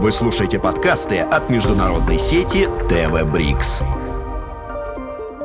Вы слушаете подкасты от международной сети ТВ Брикс.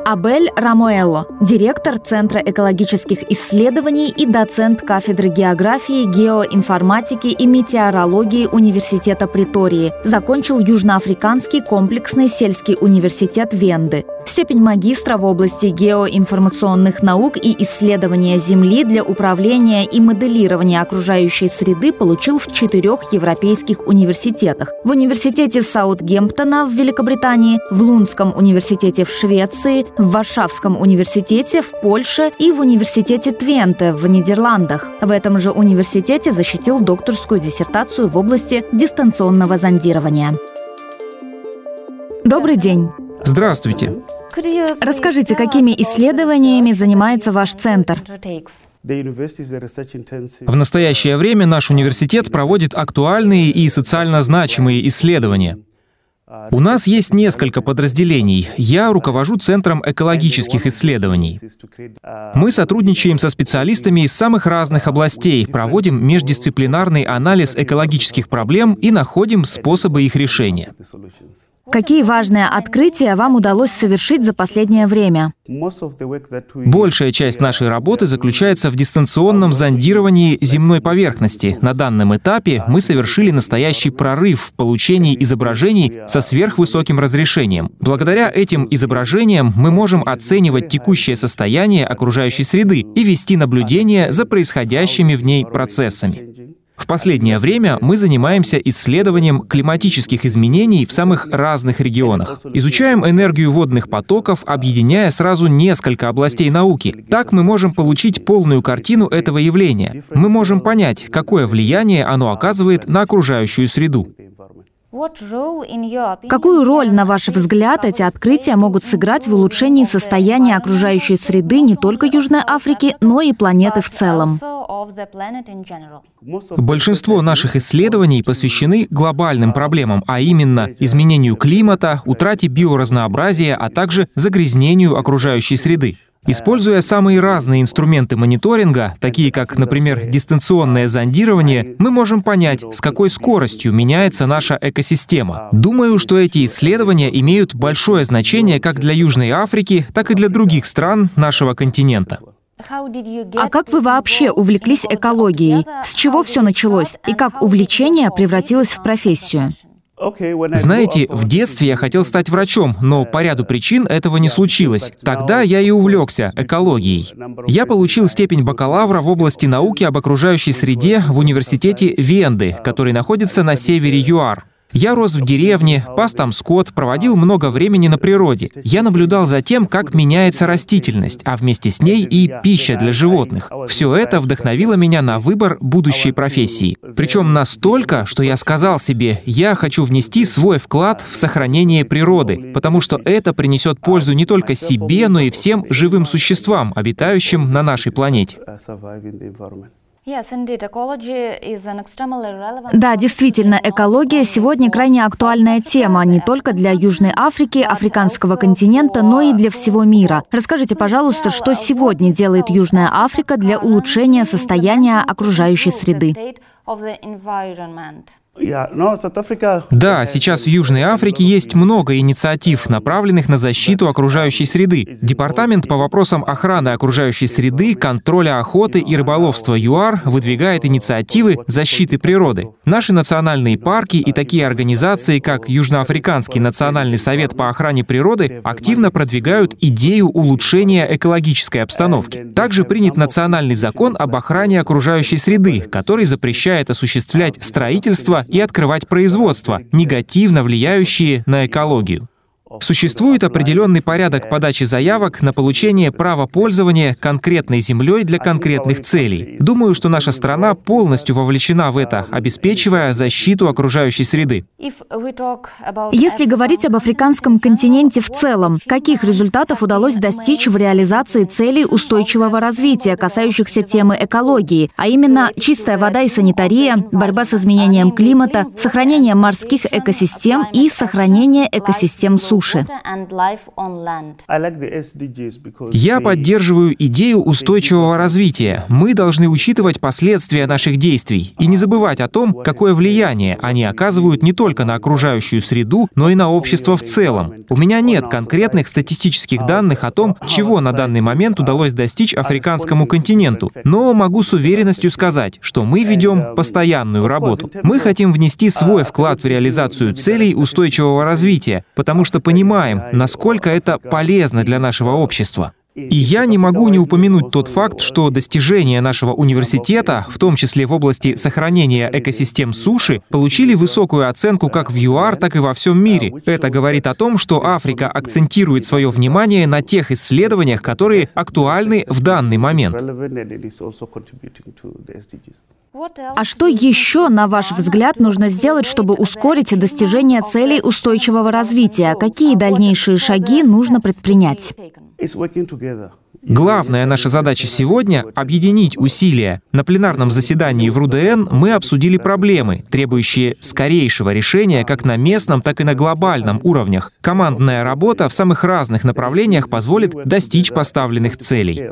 Абель Рамуэлло, директор Центра экологических исследований и доцент кафедры географии, геоинформатики и метеорологии Университета Притории, закончил Южноафриканский комплексный сельский университет Венды – Степень магистра в области геоинформационных наук и исследования Земли для управления и моделирования окружающей среды получил в четырех европейских университетах. В университете Саутгемптона в Великобритании, в Лунском университете в Швеции, в Варшавском университете в Польше и в университете Твенте в Нидерландах. В этом же университете защитил докторскую диссертацию в области дистанционного зондирования. Добрый день! Здравствуйте! Расскажите, какими исследованиями занимается ваш центр? В настоящее время наш университет проводит актуальные и социально значимые исследования. У нас есть несколько подразделений. Я руковожу Центром экологических исследований. Мы сотрудничаем со специалистами из самых разных областей, проводим междисциплинарный анализ экологических проблем и находим способы их решения. Какие важные открытия вам удалось совершить за последнее время? Большая часть нашей работы заключается в дистанционном зондировании земной поверхности. На данном этапе мы совершили настоящий прорыв в получении изображений со сверхвысоким разрешением. Благодаря этим изображениям мы можем оценивать текущее состояние окружающей среды и вести наблюдение за происходящими в ней процессами. В последнее время мы занимаемся исследованием климатических изменений в самых разных регионах. Изучаем энергию водных потоков, объединяя сразу несколько областей науки. Так мы можем получить полную картину этого явления. Мы можем понять, какое влияние оно оказывает на окружающую среду. Какую роль, на ваш взгляд, эти открытия могут сыграть в улучшении состояния окружающей среды не только Южной Африки, но и планеты в целом? Большинство наших исследований посвящены глобальным проблемам, а именно изменению климата, утрате биоразнообразия, а также загрязнению окружающей среды. Используя самые разные инструменты мониторинга, такие как, например, дистанционное зондирование, мы можем понять, с какой скоростью меняется наша экосистема. Думаю, что эти исследования имеют большое значение как для Южной Африки, так и для других стран нашего континента. А как вы вообще увлеклись экологией? С чего все началось? И как увлечение превратилось в профессию? Знаете, в детстве я хотел стать врачом, но по ряду причин этого не случилось. Тогда я и увлекся экологией. Я получил степень бакалавра в области науки об окружающей среде в университете Венды, который находится на севере ЮАР. Я рос в деревне, пас там скот, проводил много времени на природе. Я наблюдал за тем, как меняется растительность, а вместе с ней и пища для животных. Все это вдохновило меня на выбор будущей профессии. Причем настолько, что я сказал себе, я хочу внести свой вклад в сохранение природы, потому что это принесет пользу не только себе, но и всем живым существам, обитающим на нашей планете. Да, действительно, экология сегодня крайне актуальная тема не только для Южной Африки, африканского континента, но и для всего мира. Расскажите, пожалуйста, что сегодня делает Южная Африка для улучшения состояния окружающей среды? Да, сейчас в Южной Африке есть много инициатив, направленных на защиту окружающей среды. Департамент по вопросам охраны окружающей среды, контроля охоты и рыболовства ЮАР выдвигает инициативы защиты природы. Наши национальные парки и такие организации, как Южноафриканский национальный совет по охране природы, активно продвигают идею улучшения экологической обстановки. Также принят национальный закон об охране окружающей среды, который запрещает осуществлять строительство и открывать производство, негативно влияющие на экологию. Существует определенный порядок подачи заявок на получение права пользования конкретной землей для конкретных целей. Думаю, что наша страна полностью вовлечена в это, обеспечивая защиту окружающей среды. Если говорить об африканском континенте в целом, каких результатов удалось достичь в реализации целей устойчивого развития, касающихся темы экологии, а именно чистая вода и санитария, борьба с изменением климата, сохранение морских экосистем и сохранение экосистем суши? Суше. Я поддерживаю идею устойчивого развития. Мы должны учитывать последствия наших действий и не забывать о том, какое влияние они оказывают не только на окружающую среду, но и на общество в целом. У меня нет конкретных статистических данных о том, чего на данный момент удалось достичь африканскому континенту, но могу с уверенностью сказать, что мы ведем постоянную работу. Мы хотим внести свой вклад в реализацию целей устойчивого развития, потому что понимаем, насколько это полезно для нашего общества. И я не могу не упомянуть тот факт, что достижения нашего университета, в том числе в области сохранения экосистем суши, получили высокую оценку как в ЮАР, так и во всем мире. Это говорит о том, что Африка акцентирует свое внимание на тех исследованиях, которые актуальны в данный момент. А что еще, на ваш взгляд, нужно сделать, чтобы ускорить достижение целей устойчивого развития? Какие дальнейшие шаги нужно предпринять? Главная наша задача сегодня — объединить усилия. На пленарном заседании в РУДН мы обсудили проблемы, требующие скорейшего решения как на местном, так и на глобальном уровнях. Командная работа в самых разных направлениях позволит достичь поставленных целей.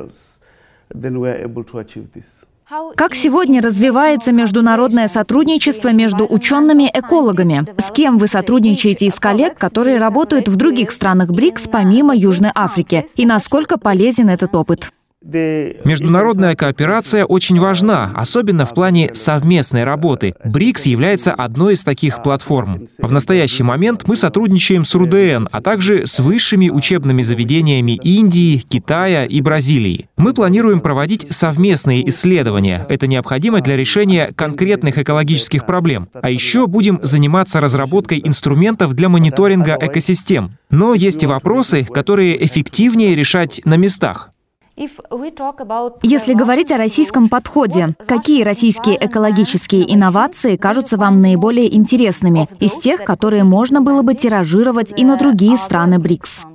Как сегодня развивается международное сотрудничество между учеными-экологами? С кем вы сотрудничаете из коллег, которые работают в других странах БРИКС помимо Южной Африки? И насколько полезен этот опыт? Международная кооперация очень важна, особенно в плане совместной работы. БРИКС является одной из таких платформ. В настоящий момент мы сотрудничаем с РУДН, а также с высшими учебными заведениями Индии, Китая и Бразилии. Мы планируем проводить совместные исследования. Это необходимо для решения конкретных экологических проблем. А еще будем заниматься разработкой инструментов для мониторинга экосистем. Но есть и вопросы, которые эффективнее решать на местах. Если говорить о российском подходе, какие российские экологические инновации кажутся вам наиболее интересными из тех, которые можно было бы тиражировать и на другие страны БРИКС?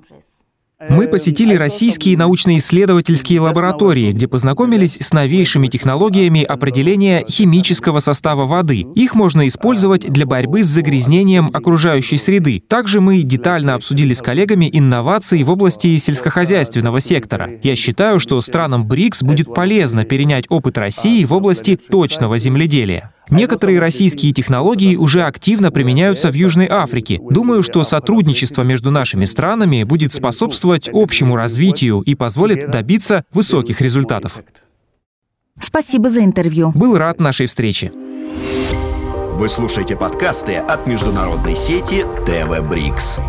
Мы посетили российские научно-исследовательские лаборатории, где познакомились с новейшими технологиями определения химического состава воды. Их можно использовать для борьбы с загрязнением окружающей среды. Также мы детально обсудили с коллегами инновации в области сельскохозяйственного сектора. Я считаю, что странам БРИКС будет полезно перенять опыт России в области точного земледелия. Некоторые российские технологии уже активно применяются в Южной Африке. Думаю, что сотрудничество между нашими странами будет способствовать общему развитию и позволит добиться высоких результатов. Спасибо за интервью. Был рад нашей встрече. Вы слушаете подкасты от международной сети ТВ Брикс.